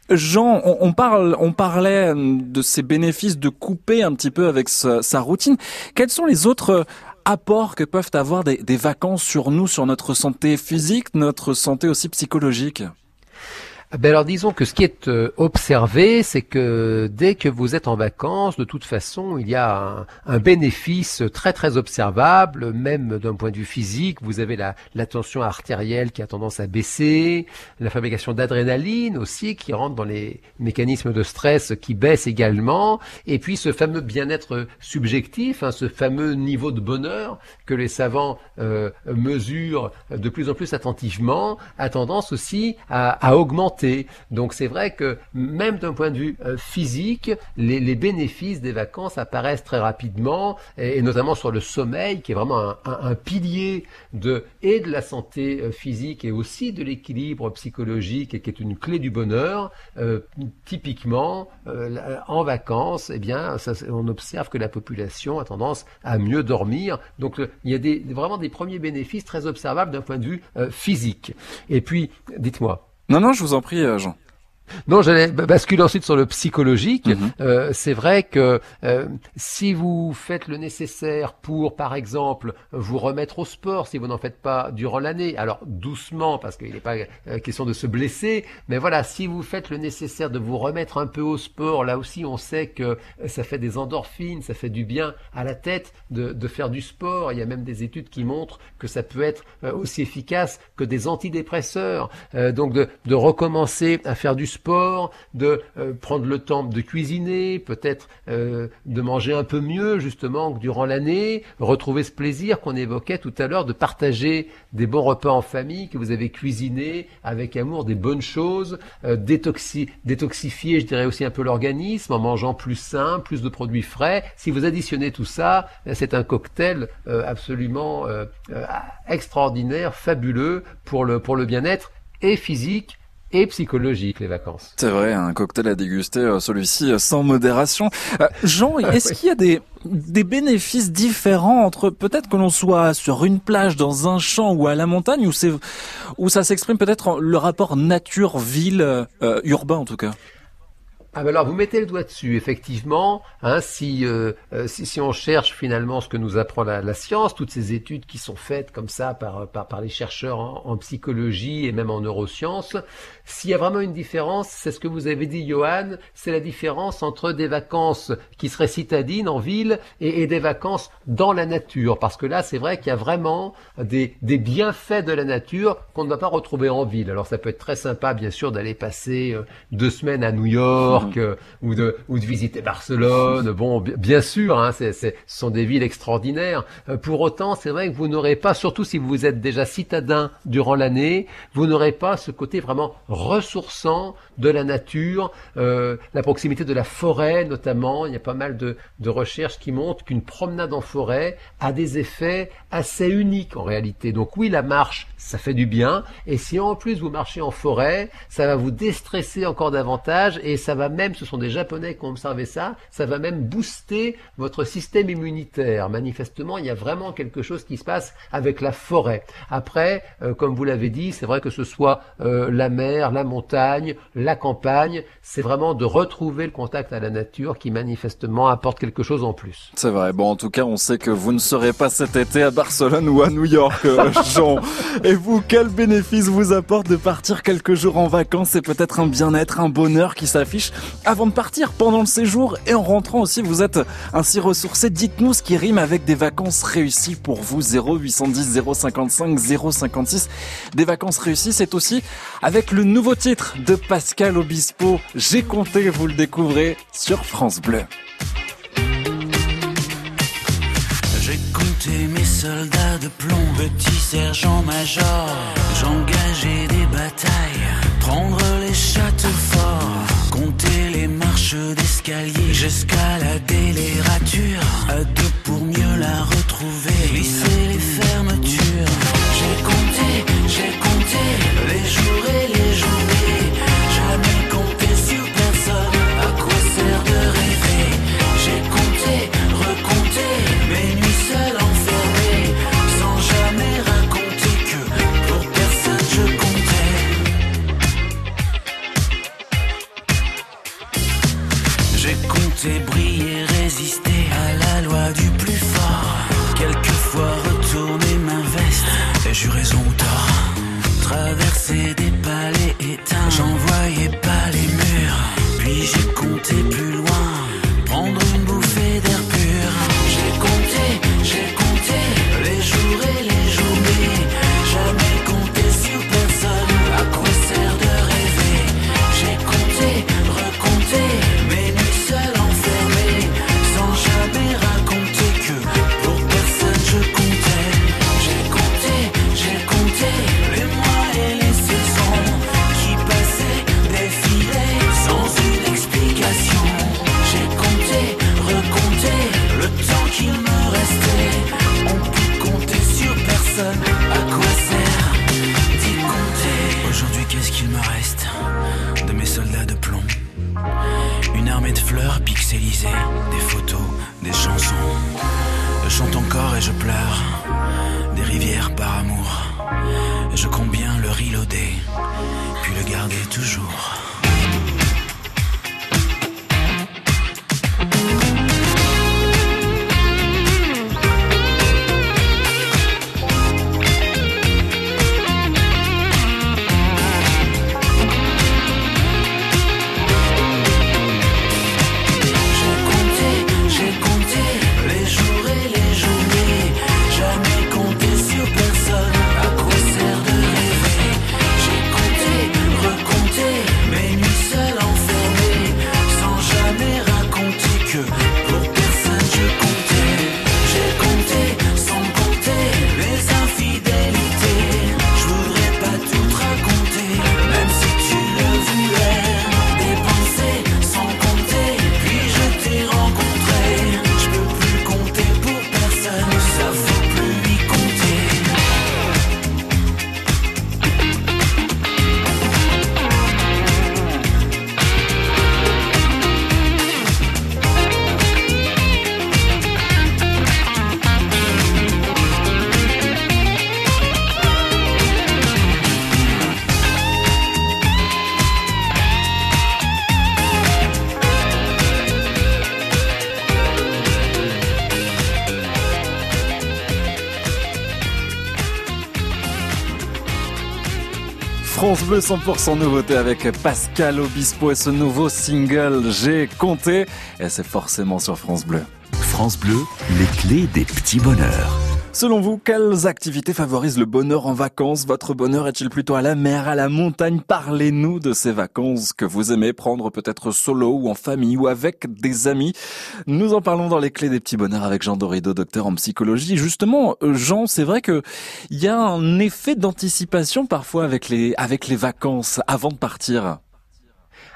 Jean, on, parle, on parlait de ces bénéfices de couper un petit peu avec sa, routine. Quels sont les autres apports que peuvent avoir des, vacances sur nous, sur notre santé physique, notre santé aussi psychologique? Ben alors disons que ce qui est euh, observé, c'est que dès que vous êtes en vacances, de toute façon, il y a un, bénéfice très très observable, même d'un point de vue physique. Vous avez la, tension artérielle qui a tendance à baisser, la fabrication d'adrénaline aussi qui rentre dans les mécanismes de stress qui baissent également, et puis ce fameux bien-être subjectif, hein, ce fameux niveau de bonheur que les savants euh, mesurent de plus en plus attentivement, a tendance aussi à augmenter. Donc c'est vrai que même d'un point de vue euh, physique, les, bénéfices des vacances apparaissent très rapidement, et, notamment sur le sommeil, qui est vraiment un, pilier de et de la santé euh, physique et aussi de l'équilibre psychologique, et qui est une clé du bonheur. Euh, typiquement, en vacances, eh bien, on observe que la population a tendance à mieux dormir. Donc il y a vraiment des premiers bénéfices très observables d'un point de vue physique. Et puis, dites-moi. Non, non, je vous en prie, euh, Jean. Non, j'allais basculer ensuite sur le psychologique. Mhm. Euh, c'est vrai que euh, si vous faites le nécessaire pour, par exemple, vous remettre au sport, si vous n'en faites pas durant l'année, alors doucement, parce qu'il n'est pas euh, question de se blesser, mais voilà, si vous faites le nécessaire de vous remettre un peu au sport, là aussi, on sait que ça fait des endorphines, ça fait du bien à la tête de, de faire du sport. Il y a même des études qui montrent que ça peut être euh, aussi efficace que des antidépresseurs. Euh, donc de, de recommencer à faire du sport, de euh, prendre le temps de cuisiner, peut-être euh, de manger un peu mieux justement durant l'année, retrouver ce plaisir qu'on évoquait tout à l'heure, de partager des bons repas en famille que vous avez cuisinés avec amour, des bonnes choses, euh, détoxi- détoxifier, je dirais aussi un peu l'organisme en mangeant plus sain, plus de produits frais. Si vous additionnez tout ça, c'est un cocktail absolument extraordinaire, fabuleux pour le pour le bien-être et physique et psychologique les vacances. C'est vrai, un cocktail à déguster, euh, celui-ci euh, sans modération. Euh, Jean, est-ce qu'il y a des, des bénéfices différents entre peut-être que l'on soit sur une plage, dans un champ ou à la montagne, où, c'est, où ça s'exprime peut-être le rapport nature-ville, euh, urbain en tout cas? Ah alors vous mettez le doigt dessus, effectivement, hein, si, euh, euh, si si on cherche finalement ce que nous apprend la, la science, toutes ces études qui sont faites comme ça par par, par les chercheurs en, en psychologie et même en neurosciences, s'il y a vraiment une différence, c'est ce que vous avez dit, Johan, c'est la différence entre des vacances qui seraient citadines en ville et, et des vacances dans la nature, parce que là c'est vrai qu'il y a vraiment des des bienfaits de la nature qu'on ne va pas retrouver en ville. Alors ça peut être très sympa, bien sûr, d'aller passer euh, deux semaines à New York euh, ou de ou de visiter Barcelone. Bon, bi- bien sûr, hein, c'est- ce sont des villes extraordinaires. Euh, pour autant, c'est vrai que vous n'aurez pas, surtout si vous êtes déjà citadin durant l'année, vous n'aurez pas ce côté vraiment ressourçant de la nature, euh, la proximité de la forêt notamment. Il y a pas mal de, de recherches qui montrent qu'une promenade en forêt a des effets assez uniques en réalité. Donc oui, la marche, ça fait du bien. Et si en plus vous marchez en forêt, ça va vous déstresser encore davantage et ça va même, ce sont des Japonais qui ont observé ça, ça va même booster votre système immunitaire. Manifestement, il y a vraiment quelque chose qui se passe avec la forêt. Après, euh, comme vous l'avez dit, c'est vrai que ce soit euh, la mer, la montagne, la campagne, c'est vraiment de retrouver le contact à la nature qui manifestement apporte quelque chose en plus. C'est vrai. Bon, en tout cas, on sait que vous ne serez pas cet été à Barcelone ou à New York, euh, Jean. Et vous, quel bénéfice vous apporte de partir quelques jours en vacances? C'est peut-être un bien-être, un bonheur qui s'affiche avant de partir, pendant le séjour et en rentrant aussi. Vous êtes ainsi ressourcé. Dites-nous ce qui rime avec des vacances réussies pour vous. 0810 055 056. Des vacances réussies, c'est aussi avec le nouveau titre de Pascal Obispo. J'ai compté, vous le découvrez sur France Bleu. J'ai compté mes soldats de plomb, petit sergent-major. J'engageais des batailles, prendre les châteaux compter les marches d'escalier. J'escaladais les ratures, à deux pour mieux la retrouver. Glisser les fermetures. J'ai compté, j'ai compté les jours et les journées. Et je pleure, des rivières par amour. Et je compte bien le reloader, puis le garder toujours. Bleu 100% nouveauté avec Pascal Obispo et ce nouveau single J'ai compté et c'est forcément sur France Bleu. France Bleu, les clés des petits bonheurs. Selon vous, quelles activités favorisent le bonheur en vacances? Votre bonheur est-il plutôt à la mer, à la montagne? Parlez-nous de ces vacances que vous aimez prendre peut-être solo ou en famille ou avec des amis. Nous en parlons dans les clés des petits bonheurs avec Jean Dorido, docteur en psychologie. Justement, euh, Jean, c'est vrai que il y a un effet d'anticipation parfois avec les avec les vacances avant de partir.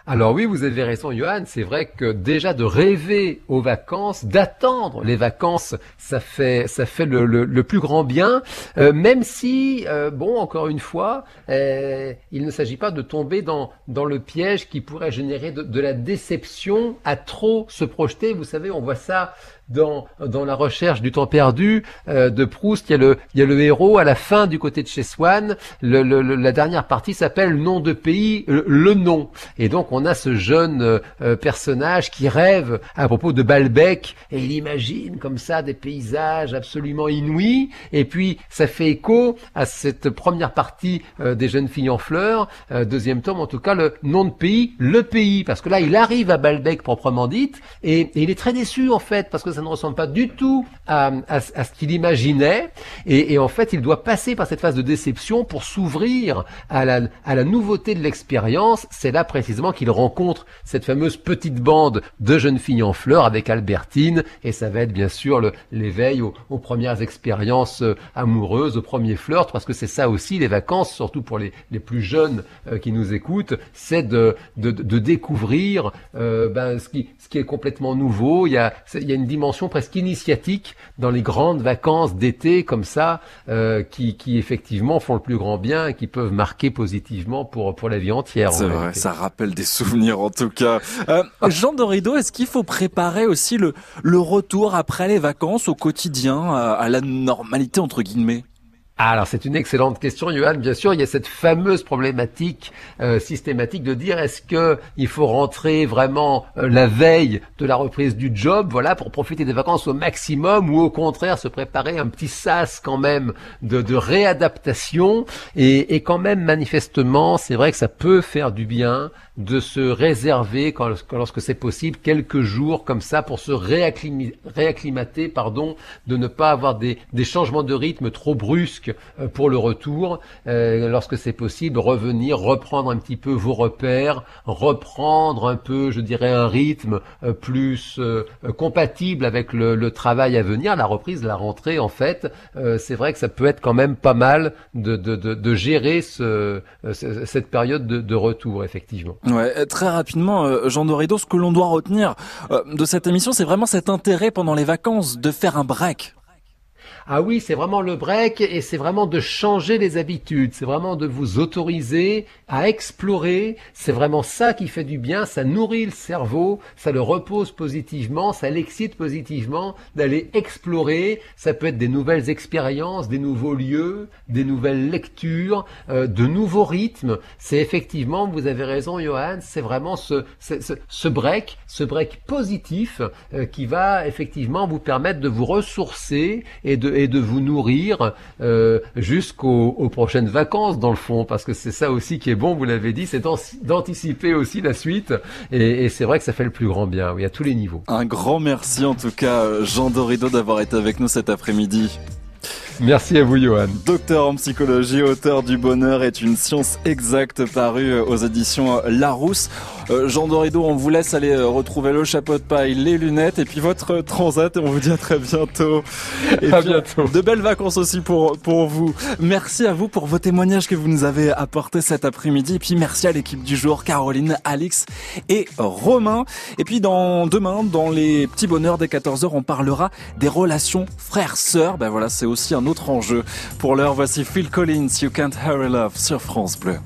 Alors oui, vous avez raison, Johan. C'est vrai que déjà de rêver aux vacances, d'attendre les vacances, ça fait ça fait le, plus grand bien. Euh, même si, euh, bon, encore une fois, euh, il ne s'agit pas de tomber dans dans le piège qui pourrait générer de, de la déception à trop se projeter. Vous savez, on voit ça dans, dans la recherche du temps perdu euh, de Proust, il y, a le, il y a le héros à la fin du côté de chez Swann. Le, le- la dernière partie s'appelle Nom de pays, le, le nom. Et donc on a ce jeune euh, euh, personnage qui rêve à propos de Balbec et il imagine comme ça des paysages absolument inouïs. Et puis ça fait écho à cette première partie euh, des jeunes filles en fleurs, euh, deuxième tome en tout cas, le nom de pays, le pays. Parce que là il arrive à Balbec proprement dite et, et il est très déçu en fait parce que ça ne ressemble pas du tout à, ce qu'il imaginait. Et, en fait, il doit passer par cette phase de déception pour s'ouvrir à la, à la nouveauté de l'expérience. C'est là précisément qu'il rencontre cette fameuse petite bande de jeunes filles en fleurs avec Albertine. Et ça va être bien sûr l'éveil aux, premières expériences euh, amoureuses, aux premiers flirts, parce que c'est ça aussi les vacances, surtout pour les, les plus jeunes euh, qui nous écoutent, c'est de, de, découvrir euh, ben, ce, qui, ce qui est complètement nouveau. Il y a, il y a une dimension presque initiatique dans les grandes vacances d'été comme ça, euh, qui, qui effectivement font le plus grand bien et qui peuvent marquer positivement pour, pour la vie entière. en C'est vrai, réalité. ça rappelle des souvenirs en tout cas. Euh, Jean Dorido, est-ce qu'il faut préparer aussi le, le retour après les vacances au quotidien, à, à la normalité entre guillemets? Alors c'est une excellente question, Johan. Bien sûr, il y a cette fameuse problématique euh, systématique de dire est-ce que il faut rentrer vraiment euh, la veille de la reprise du job, voilà, pour profiter des vacances au maximum, ou au contraire se préparer un petit sas quand même de, de réadaptation. Et, et quand même manifestement, c'est vrai que ça peut faire du bien de se réserver lorsque c'est possible quelques jours comme ça pour se réacclimater, pardon, de ne pas avoir des, des changements de rythme trop brusques euh, pour le retour. Euh, lorsque c'est possible, revenir, reprendre un petit peu vos repères, reprendre un peu, je dirais, un rythme euh, plus compatible avec le, travail à venir, la reprise, la rentrée. En fait, c'est vrai que ça peut être quand même pas mal de, de, de, gérer ce, ce- cette période de, de retour, effectivement. Ouais, euh, très rapidement, euh, Jean Dorido, ce que l'on doit retenir euh, de cette émission, c'est vraiment cet intérêt pendant les vacances de faire un break. Ah oui, c'est vraiment le break et c'est vraiment de changer les habitudes. C'est vraiment de vous autoriser à explorer. C'est vraiment ça qui fait du bien. Ça nourrit le cerveau, ça le repose positivement, ça l'excite positivement d'aller explorer. Ça peut être des nouvelles expériences, des nouveaux lieux, des nouvelles lectures, euh, de nouveaux rythmes. C'est effectivement, vous avez raison, Johan, c'est vraiment ce, ce, ce, break, ce break positif euh, qui va effectivement vous permettre de vous ressourcer et de, et de vous nourrir euh, jusqu'aux aux prochaines vacances dans le fond, parce que c'est ça aussi qui est bon, vous l'avez dit, c'est d'an- d'anticiper aussi la suite, et, c'est vrai que ça fait le plus grand bien, oui, à tous les niveaux. Un grand merci en tout cas, Jean Dorido, d'avoir été avec nous cet après-midi. Merci à vous, Johan. Docteur en psychologie, auteur du bonheur est une science exacte paru aux éditions Larousse. Euh, Jean Dorido, on vous laisse aller euh, retrouver le chapeau de paille, les lunettes et puis votre transat et on vous dit à très bientôt. Et À puis, bientôt. De belles vacances aussi pour, pour vous. Merci à vous pour vos témoignages que vous nous avez apportés cet après-midi. Et puis merci à l'équipe du jour, Caroline, Alix et Romain. Et puis dans demain, dans les petits bonheurs des 14h, on parlera des relations frères-sœurs. Ben voilà, c'est aussi un autre Pour l'heure, voici Phil Collins, You Can't Hurry Love sur France Bleu.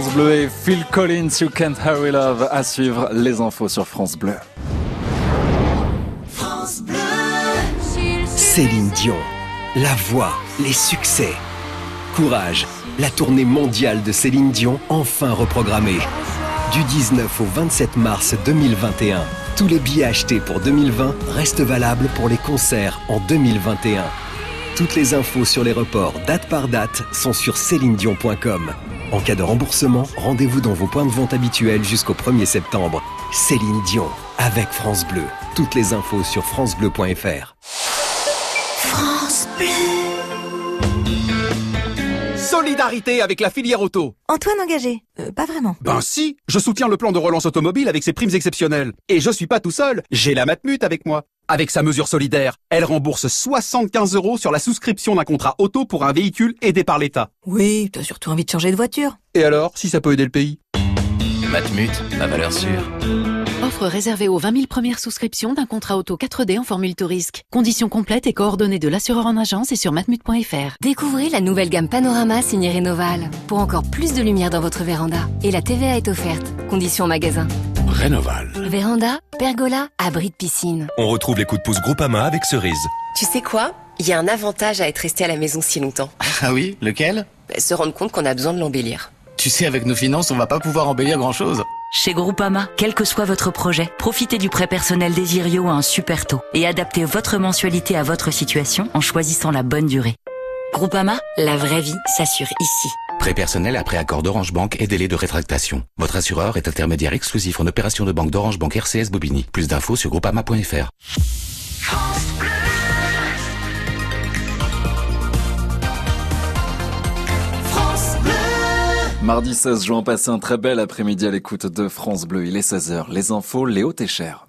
France Bleu et Phil Collins, You Can't Hurry Love. À suivre les infos sur France Bleu. France Bleu. Céline Dion, la voix, les succès. Courage, la tournée mondiale de Céline Dion enfin reprogrammée. Du 19 au 27 mars 2021, tous les billets achetés pour 2020 restent valables pour les concerts en 2021. Toutes les infos sur les reports date par date sont sur célinedion.com. En cas de remboursement, rendez-vous dans vos points de vente habituels jusqu'au 1er septembre. Céline Dion, avec France Bleu. Toutes les infos sur francebleu.fr. France Bleu. Solidarité avec la filière auto. Antoine engagé Euh, Pas vraiment. Ben si, je soutiens le plan de relance automobile avec ses primes exceptionnelles. Et je suis pas tout seul, j'ai la Matmut avec moi. Avec sa mesure solidaire, elle rembourse 75 euros sur la souscription d'un contrat auto pour un véhicule aidé par l'État. Oui, t'as surtout envie de changer de voiture. Et alors, si ça peut aider le pays? Matmut, ma valeur sûre. Offre réservée aux 20 000 premières souscriptions d'un contrat auto 4D en formule risque. Conditions complètes et coordonnées de l'assureur en agence et sur matmut.fr. Découvrez la nouvelle gamme Panorama signée Rénoval. Pour encore plus de lumière dans votre véranda. Et la TVA est offerte. Conditions magasin. Rénoval. Véranda, pergola, abri de piscine. On retrouve les coups de pouce Groupama avec Cerise. Tu sais quoi? Il y a un avantage à être resté à la maison si longtemps. Ah oui, lequel? Se rendre compte qu'on a besoin de l'embellir. Tu sais, avec nos finances, on va pas pouvoir embellir grand-chose. Chez Groupama, quel que soit votre projet, profitez du prêt personnel Desirio à un super taux et adaptez votre mensualité à votre situation en choisissant la bonne durée. Groupama, la vraie vie s'assure ici. Prêt personnel après accord d'Orange Bank et délai de rétractation. Votre assureur est intermédiaire exclusif en opération de banque d'Orange Bank RCS Bobigny. Plus d'infos sur groupama.fr. Mardi 16 juin, passez un très bel après-midi à l'écoute de France Bleu. Il est 16h. Les infos, Léo Técher.